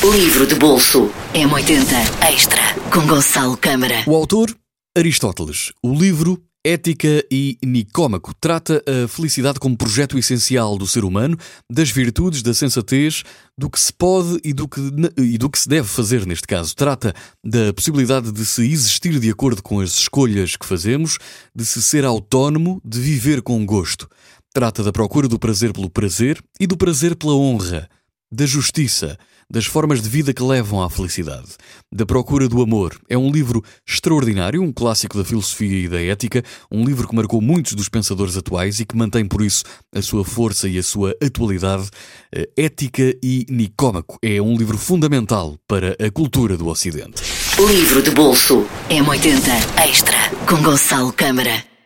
Livro de bolso M80 Extra com Gonçalo Câmara. O autor, Aristóteles. O livro, Ética e Nicômaco, trata a felicidade como projeto essencial do ser humano, das virtudes, da sensatez, do que se pode e do que, e do que se deve fazer neste caso. Trata da possibilidade de se existir de acordo com as escolhas que fazemos, de se ser autónomo, de viver com gosto. Trata da procura do prazer pelo prazer e do prazer pela honra, da justiça das formas de vida que levam à felicidade, da procura do amor. É um livro extraordinário, um clássico da filosofia e da ética, um livro que marcou muitos dos pensadores atuais e que mantém por isso a sua força e a sua atualidade. Eh, ética e Nicômaco é um livro fundamental para a cultura do Ocidente. Livro de bolso M80 Extra com Gonçalo Câmara.